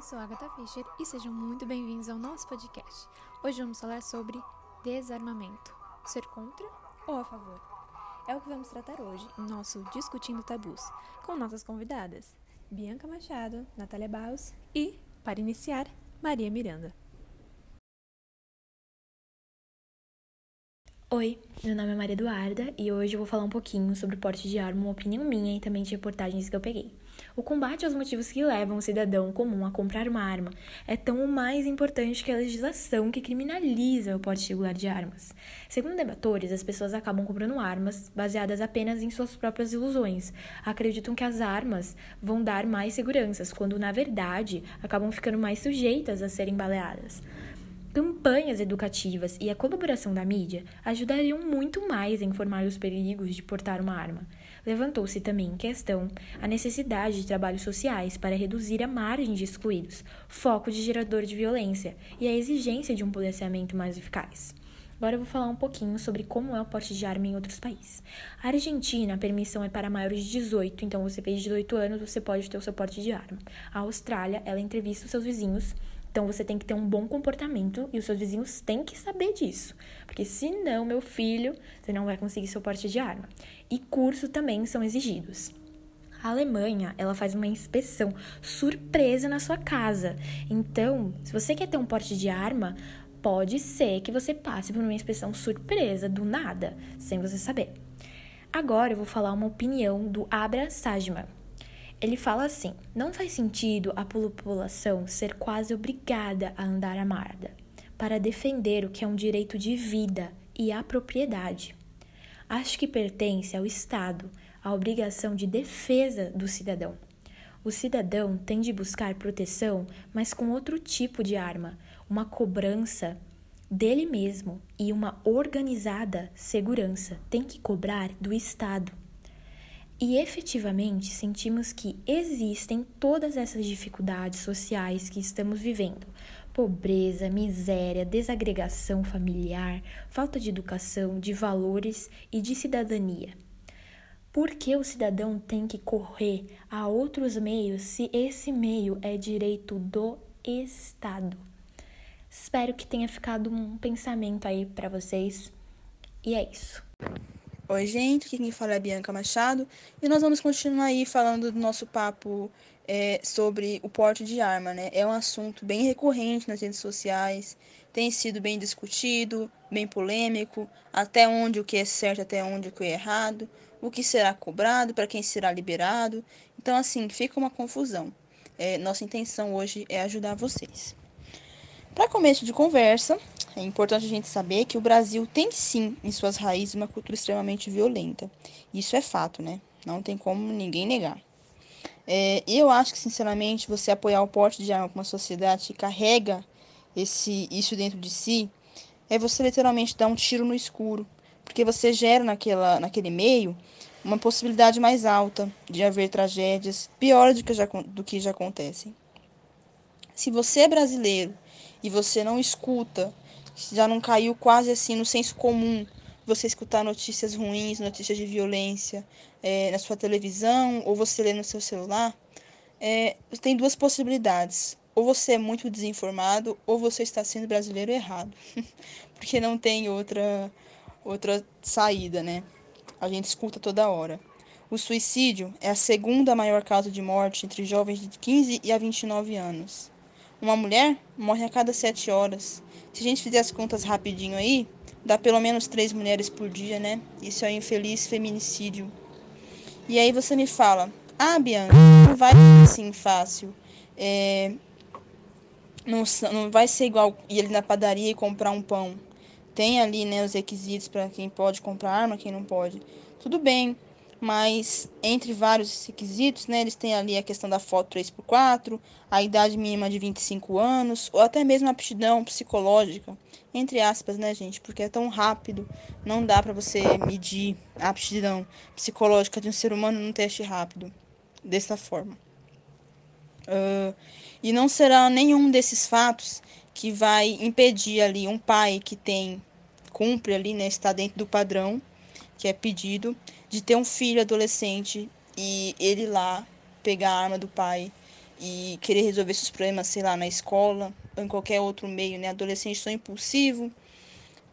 Eu sou Agatha Fischer e sejam muito bem-vindos ao nosso podcast. Hoje vamos falar sobre desarmamento. Ser contra ou a favor? É o que vamos tratar hoje em nosso Discutindo Tabus, com nossas convidadas, Bianca Machado, Natália Baus e, para iniciar, Maria Miranda. Oi, meu nome é Maria Eduarda e hoje eu vou falar um pouquinho sobre o porte de arma, uma opinião minha e também de reportagens que eu peguei. O combate aos motivos que levam o cidadão comum a comprar uma arma é tão mais importante que a legislação que criminaliza o porte regular de armas. Segundo debatores, as pessoas acabam comprando armas baseadas apenas em suas próprias ilusões. Acreditam que as armas vão dar mais seguranças, quando na verdade acabam ficando mais sujeitas a serem baleadas. Campanhas educativas e a colaboração da mídia ajudariam muito mais a informar os perigos de portar uma arma. Levantou-se também em questão a necessidade de trabalhos sociais para reduzir a margem de excluídos, foco de gerador de violência e a exigência de um policiamento mais eficaz. Agora eu vou falar um pouquinho sobre como é o porte de arma em outros países. A Argentina, a permissão é para maiores de 18, então você fez 18 anos, você pode ter o seu porte de arma. A Austrália, ela entrevista os seus vizinhos então você tem que ter um bom comportamento e os seus vizinhos têm que saber disso. Porque senão, meu filho, você não vai conseguir seu porte de arma. E curso também são exigidos. A Alemanha, ela faz uma inspeção surpresa na sua casa. Então, se você quer ter um porte de arma, pode ser que você passe por uma inspeção surpresa do nada, sem você saber. Agora eu vou falar uma opinião do Abra Sajman. Ele fala assim: não faz sentido a população ser quase obrigada a andar armada para defender o que é um direito de vida e a propriedade. Acho que pertence ao Estado a obrigação de defesa do cidadão. O cidadão tem de buscar proteção, mas com outro tipo de arma, uma cobrança dele mesmo e uma organizada segurança tem que cobrar do Estado. E efetivamente sentimos que existem todas essas dificuldades sociais que estamos vivendo: pobreza, miséria, desagregação familiar, falta de educação, de valores e de cidadania. Por que o cidadão tem que correr a outros meios se esse meio é direito do Estado? Espero que tenha ficado um pensamento aí para vocês. E é isso. Oi, gente, aqui quem fala é a Bianca Machado e nós vamos continuar aí falando do nosso papo é, sobre o porte de arma, né? É um assunto bem recorrente nas redes sociais, tem sido bem discutido, bem polêmico, até onde o que é certo, até onde o que é errado, o que será cobrado, para quem será liberado. Então, assim, fica uma confusão. É, nossa intenção hoje é ajudar vocês. Para começo de conversa, é importante a gente saber que o Brasil tem sim em suas raízes uma cultura extremamente violenta. Isso é fato, né? Não tem como ninguém negar. É, eu acho que, sinceramente, você apoiar o porte de arma com uma sociedade que carrega esse, isso dentro de si é você literalmente dar um tiro no escuro. Porque você gera naquela, naquele meio uma possibilidade mais alta de haver tragédias piores do que já, do que já acontecem. Se você é brasileiro e você não escuta, já não caiu quase assim no senso comum você escutar notícias ruins, notícias de violência é, na sua televisão ou você lê no seu celular, é, tem duas possibilidades. Ou você é muito desinformado ou você está sendo brasileiro errado. Porque não tem outra, outra saída, né? A gente escuta toda hora. O suicídio é a segunda maior causa de morte entre jovens de 15 e a 29 anos. Uma mulher morre a cada sete horas. Se a gente fizer as contas rapidinho aí, dá pelo menos três mulheres por dia, né? Isso é infeliz feminicídio. E aí você me fala, ah, Bianca, não vai ser assim fácil. É, não, não vai ser igual ir ali na padaria e comprar um pão. Tem ali né, os requisitos para quem pode comprar arma, quem não pode. Tudo bem, mas entre vários requisitos, né, eles têm ali a questão da foto 3x4, a idade mínima de 25 anos, ou até mesmo a aptidão psicológica, entre aspas, né, gente, porque é tão rápido, não dá para você medir a aptidão psicológica de um ser humano num teste rápido, dessa forma. Uh, e não será nenhum desses fatos que vai impedir ali um pai que tem, cumpre ali, né, está dentro do padrão que é pedido, de ter um filho adolescente e ele lá pegar a arma do pai e querer resolver seus problemas, sei lá, na escola ou em qualquer outro meio, né? Adolescentes tão impulsivo,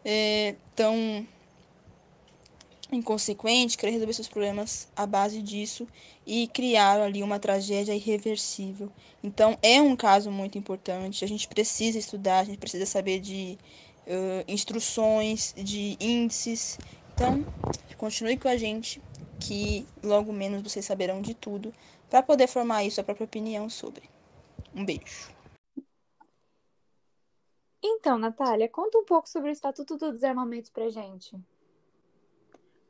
é, tão inconsequente, querer resolver seus problemas à base disso e criar ali uma tragédia irreversível. Então, é um caso muito importante. A gente precisa estudar, a gente precisa saber de uh, instruções, de índices. Então, continue com a gente, que logo menos vocês saberão de tudo, para poder formar isso a própria opinião sobre. Um beijo. Então, Natália, conta um pouco sobre o Estatuto do Desarmamento pra gente.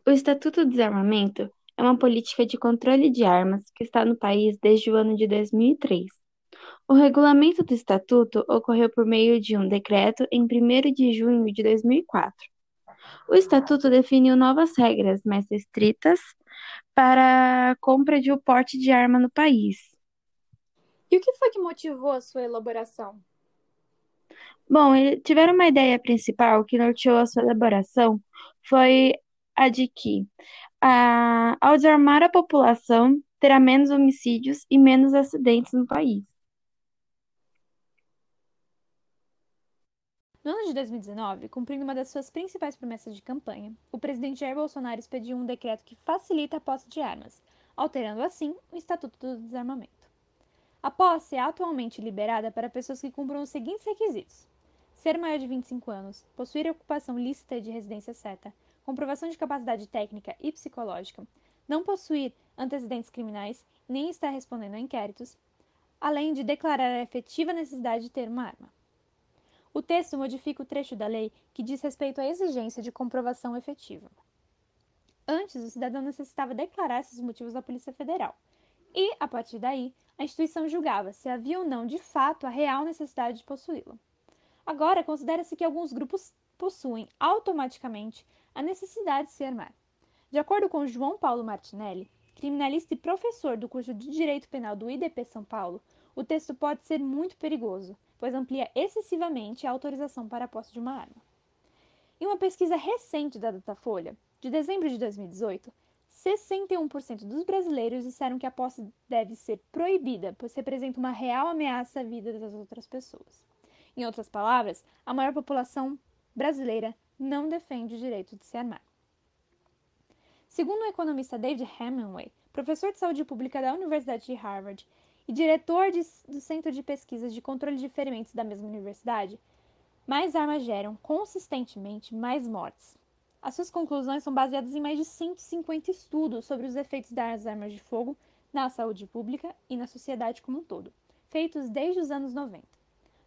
O Estatuto do Desarmamento é uma política de controle de armas que está no país desde o ano de 2003. O regulamento do Estatuto ocorreu por meio de um decreto em 1 de junho de 2004. O Estatuto definiu novas regras mais estritas para a compra de o porte de arma no país. E o que foi que motivou a sua elaboração? Bom, tiveram uma ideia principal que norteou a sua elaboração foi a de que, a, ao desarmar a população, terá menos homicídios e menos acidentes no país. No ano de 2019, cumprindo uma das suas principais promessas de campanha, o presidente Jair Bolsonaro expediu um decreto que facilita a posse de armas, alterando assim o Estatuto do Desarmamento. A posse é atualmente liberada para pessoas que cumpram os seguintes requisitos: ser maior de 25 anos, possuir ocupação lícita de residência certa, comprovação de capacidade técnica e psicológica, não possuir antecedentes criminais nem estar respondendo a inquéritos, além de declarar a efetiva necessidade de ter uma arma. O texto modifica o trecho da lei que diz respeito à exigência de comprovação efetiva. Antes, o cidadão necessitava declarar esses motivos à Polícia Federal. E, a partir daí, a instituição julgava se havia ou não, de fato, a real necessidade de possuí-la. Agora, considera-se que alguns grupos possuem automaticamente a necessidade de se armar. De acordo com João Paulo Martinelli, criminalista e professor do curso de Direito Penal do IDP São Paulo, o texto pode ser muito perigoso, pois amplia excessivamente a autorização para a posse de uma arma. Em uma pesquisa recente da Datafolha, de dezembro de 2018, 61% dos brasileiros disseram que a posse deve ser proibida, pois representa uma real ameaça à vida das outras pessoas. Em outras palavras, a maior população brasileira não defende o direito de se armar. Segundo o economista David Hemingway, professor de saúde pública da Universidade de Harvard e diretor de, do Centro de Pesquisas de Controle de Ferimentos da mesma universidade, mais armas geram consistentemente mais mortes. As suas conclusões são baseadas em mais de 150 estudos sobre os efeitos das armas de fogo na saúde pública e na sociedade como um todo, feitos desde os anos 90.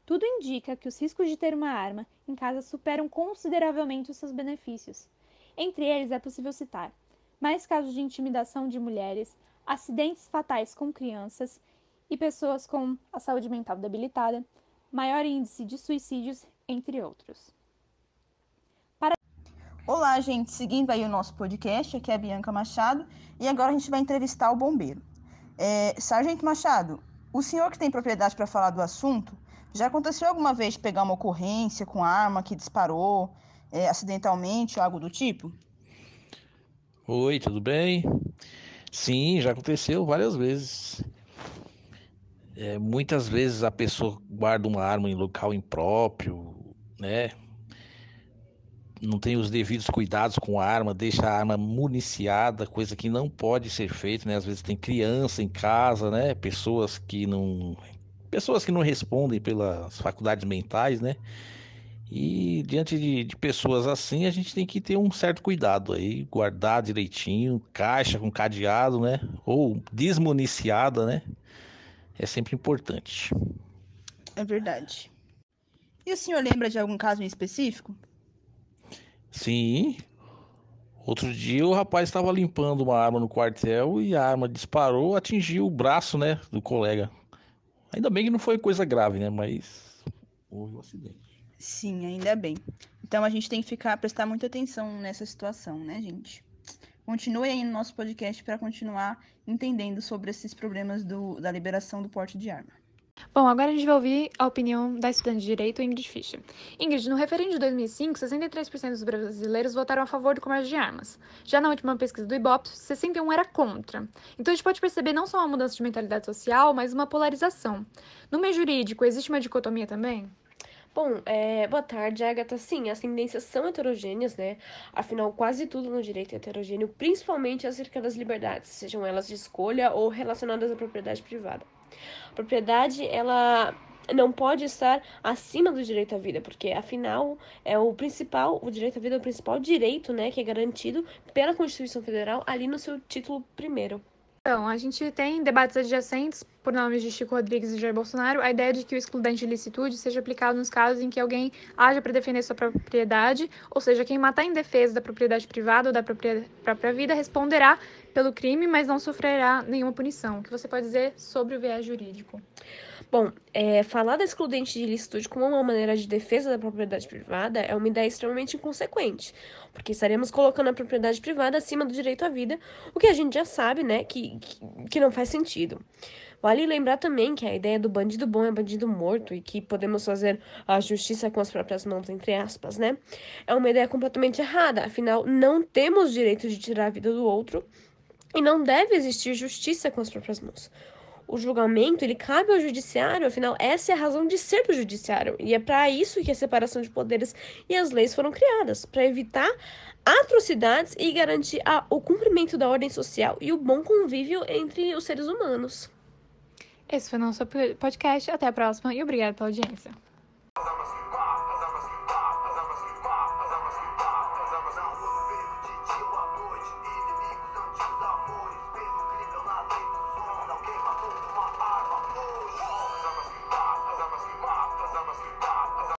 Tudo indica que os riscos de ter uma arma em casa superam consideravelmente os seus benefícios. Entre eles é possível citar mais casos de intimidação de mulheres, acidentes fatais com crianças e pessoas com a saúde mental debilitada, maior índice de suicídios, entre outros. Para... Olá, gente, seguindo aí o nosso podcast, aqui é a Bianca Machado e agora a gente vai entrevistar o bombeiro. É, Sargento Machado, o senhor que tem propriedade para falar do assunto, já aconteceu alguma vez pegar uma ocorrência com arma que disparou é, acidentalmente ou algo do tipo? Oi, tudo bem? Sim, já aconteceu várias vezes. É, muitas vezes a pessoa guarda uma arma em local impróprio, né? Não tem os devidos cuidados com a arma, deixa a arma municiada, coisa que não pode ser feita, né? Às vezes tem criança em casa, né? Pessoas que não pessoas que não respondem pelas faculdades mentais, né? E diante de, de, pessoas assim, a gente tem que ter um certo cuidado aí, guardar direitinho, caixa com cadeado, né? Ou desmuniciada, né? é sempre importante. É verdade. E o senhor lembra de algum caso em específico? Sim. Outro dia o rapaz estava limpando uma arma no quartel e a arma disparou, atingiu o braço, né, do colega. Ainda bem que não foi coisa grave, né, mas houve um acidente. Sim, ainda bem. Então a gente tem que ficar prestar muita atenção nessa situação, né, gente? Continue aí no nosso podcast para continuar entendendo sobre esses problemas do, da liberação do porte de arma. Bom, agora a gente vai ouvir a opinião da estudante de Direito, Ingrid Fischer. Ingrid, no referendo de 2005, 63% dos brasileiros votaram a favor do comércio de armas. Já na última pesquisa do Ibope, 61% era contra. Então a gente pode perceber não só uma mudança de mentalidade social, mas uma polarização. No meio jurídico, existe uma dicotomia também? Bom, é, boa tarde, Agatha. Sim, as tendências são heterogêneas, né? Afinal, quase tudo no direito é heterogêneo, principalmente acerca das liberdades, sejam elas de escolha ou relacionadas à propriedade privada. A propriedade, ela não pode estar acima do direito à vida, porque afinal é o principal, o direito à vida é o principal direito, né, que é garantido pela Constituição Federal ali no seu título primeiro. Então, a gente tem debates adjacentes, por nomes de Chico Rodrigues e Jair Bolsonaro, a ideia de que o excludente de licitude seja aplicado nos casos em que alguém haja para defender sua propriedade, ou seja, quem matar em defesa da propriedade privada ou da própria vida responderá pelo crime, mas não sofrerá nenhuma punição. O que você pode dizer sobre o viés jurídico? Bom, é, falar da excludente de licitude como uma maneira de defesa da propriedade privada é uma ideia extremamente inconsequente, porque estaremos colocando a propriedade privada acima do direito à vida, o que a gente já sabe, né, que, que, que não faz sentido. Vale lembrar também que a ideia do bandido bom é bandido morto e que podemos fazer a justiça com as próprias mãos, entre aspas, né? É uma ideia completamente errada, afinal, não temos direito de tirar a vida do outro e não deve existir justiça com as próprias mãos o julgamento ele cabe ao judiciário, afinal, essa é a razão de ser do judiciário. E é para isso que a separação de poderes e as leis foram criadas para evitar atrocidades e garantir a, o cumprimento da ordem social e o bom convívio entre os seres humanos. Esse foi o nosso podcast. Até a próxima e obrigada pela audiência.